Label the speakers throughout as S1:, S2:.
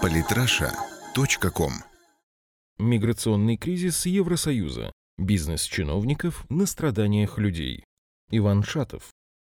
S1: Политраша.ком
S2: Миграционный кризис Евросоюза. Бизнес чиновников на страданиях людей. Иван Шатов.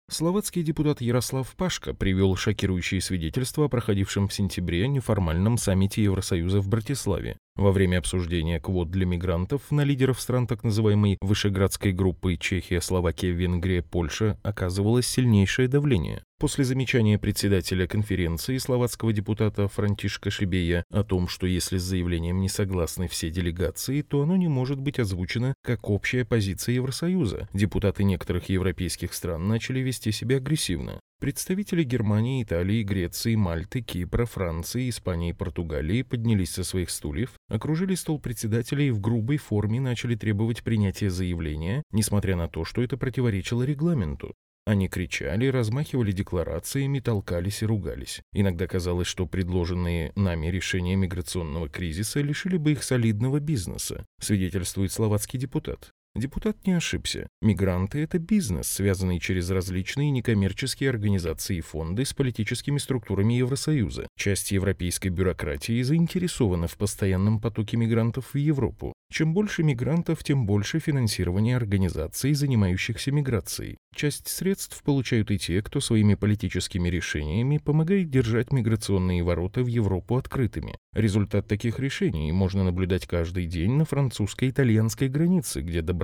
S2: Словацкий депутат Ярослав Пашка привел шокирующие свидетельства о проходившем в сентябре неформальном саммите Евросоюза в Братиславе. Во время обсуждения квот для мигрантов на лидеров стран так называемой Вышеградской группы Чехия, Словакия, Венгрия, Польша оказывалось сильнейшее давление. После замечания председателя конференции словацкого депутата Франтишка Шибея о том, что если с заявлением не согласны все делегации, то оно не может быть озвучено как общая позиция Евросоюза, депутаты некоторых европейских стран начали вести себя агрессивно. Представители Германии, Италии, Греции, Мальты, Кипра, Франции, Испании и Португалии поднялись со своих стульев, окружили стол председателя и в грубой форме начали требовать принятия заявления, несмотря на то, что это противоречило регламенту. Они кричали, размахивали декларациями, толкались и ругались. Иногда казалось, что предложенные нами решения миграционного кризиса лишили бы их солидного бизнеса, свидетельствует словацкий депутат. Депутат не ошибся. Мигранты – это бизнес, связанный через различные некоммерческие организации и фонды с политическими структурами Евросоюза. Часть европейской бюрократии заинтересована в постоянном потоке мигрантов в Европу. Чем больше мигрантов, тем больше финансирования организаций, занимающихся миграцией. Часть средств получают и те, кто своими политическими решениями помогает держать миграционные ворота в Европу открытыми. Результат таких решений можно наблюдать каждый день на французско-итальянской границе, где добровольцы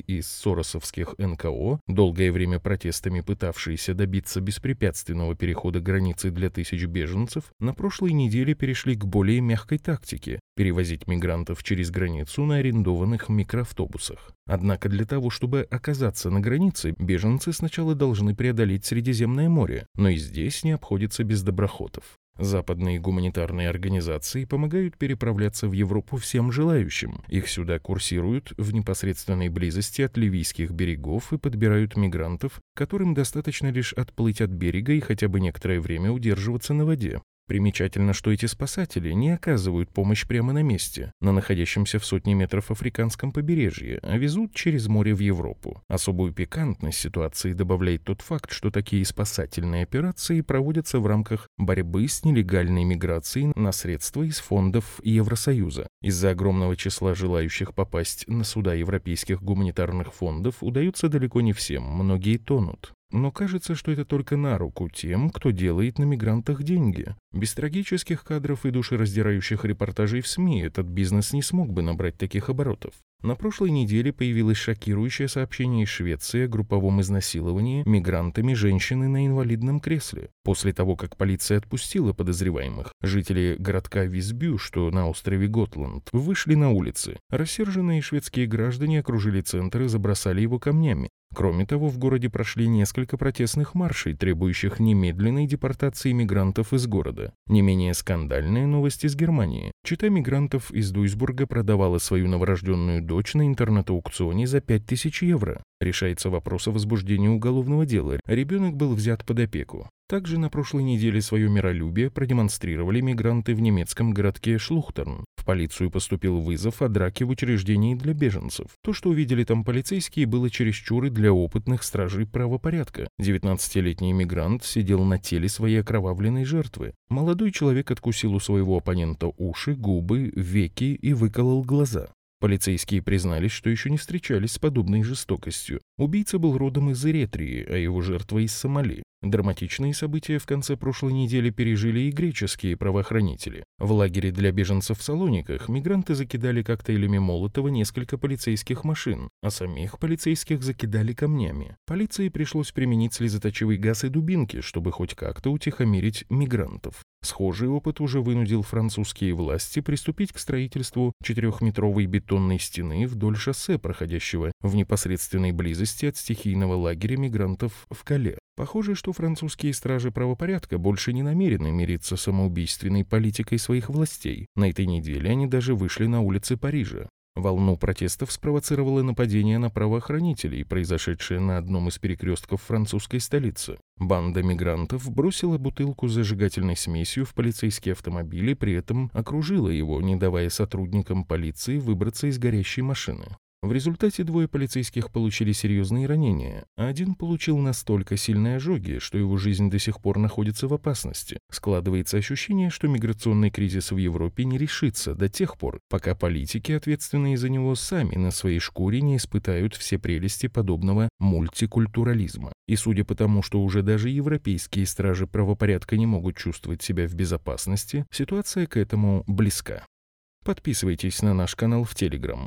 S2: из соросовских НКО, долгое время протестами пытавшиеся добиться беспрепятственного перехода границы для тысяч беженцев, на прошлой неделе перешли к более мягкой тактике – перевозить мигрантов через границу на арендованных микроавтобусах. Однако для того, чтобы оказаться на границе, беженцы сначала должны преодолеть Средиземное море, но и здесь не обходится без доброходов. Западные гуманитарные организации помогают переправляться в Европу всем желающим. Их сюда курсируют в непосредственной близости от ливийских берегов и подбирают мигрантов, которым достаточно лишь отплыть от берега и хотя бы некоторое время удерживаться на воде. Примечательно, что эти спасатели не оказывают помощь прямо на месте, на находящемся в сотне метров африканском побережье, а везут через море в Европу. Особую пикантность ситуации добавляет тот факт, что такие спасательные операции проводятся в рамках борьбы с нелегальной миграцией на средства из фондов Евросоюза. Из-за огромного числа желающих попасть на суда европейских гуманитарных фондов удается далеко не всем, многие тонут. Но кажется, что это только на руку тем, кто делает на мигрантах деньги. Без трагических кадров и душераздирающих репортажей в СМИ этот бизнес не смог бы набрать таких оборотов. На прошлой неделе появилось шокирующее сообщение из Швеции о групповом изнасиловании мигрантами женщины на инвалидном кресле. После того, как полиция отпустила подозреваемых, жители городка Висбю, что на острове Готланд, вышли на улицы. Рассерженные шведские граждане окружили центр и забросали его камнями. Кроме того, в городе прошли несколько протестных маршей, требующих немедленной депортации мигрантов из города. Не менее скандальная новость из Германии. Чита мигрантов из Дуйсбурга продавала свою новорожденную дочь на интернет-аукционе за 5000 евро. Решается вопрос о возбуждении уголовного дела. Ребенок был взят под опеку. Также на прошлой неделе свое миролюбие продемонстрировали мигранты в немецком городке Шлухтерн. В полицию поступил вызов о драке в учреждении для беженцев. То, что увидели там полицейские, было чересчур и для опытных стражей правопорядка. 19-летний мигрант сидел на теле своей окровавленной жертвы. Молодой человек откусил у своего оппонента уши, губы, веки и выколол глаза. Полицейские признались, что еще не встречались с подобной жестокостью. Убийца был родом из Эретрии, а его жертва из Сомали. Драматичные события в конце прошлой недели пережили и греческие правоохранители. В лагере для беженцев в Салониках мигранты закидали коктейлями Молотова несколько полицейских машин, а самих полицейских закидали камнями. Полиции пришлось применить слезоточивый газ и дубинки, чтобы хоть как-то утихомирить мигрантов. Схожий опыт уже вынудил французские власти приступить к строительству четырехметровой бетонной стены вдоль шоссе, проходящего в непосредственной близости от стихийного лагеря мигрантов в Кале. Похоже, что французские стражи правопорядка больше не намерены мириться с самоубийственной политикой своих властей. На этой неделе они даже вышли на улицы Парижа. Волну протестов спровоцировало нападение на правоохранителей, произошедшее на одном из перекрестков французской столицы. Банда мигрантов бросила бутылку с зажигательной смесью в полицейский автомобиль и при этом окружила его, не давая сотрудникам полиции выбраться из горящей машины. В результате двое полицейских получили серьезные ранения, а один получил настолько сильные ожоги, что его жизнь до сих пор находится в опасности. Складывается ощущение, что миграционный кризис в Европе не решится до тех пор, пока политики, ответственные за него, сами на своей шкуре не испытают все прелести подобного мультикультурализма. И судя по тому, что уже даже европейские стражи правопорядка не могут чувствовать себя в безопасности, ситуация к этому близка. Подписывайтесь на наш канал в Телеграм.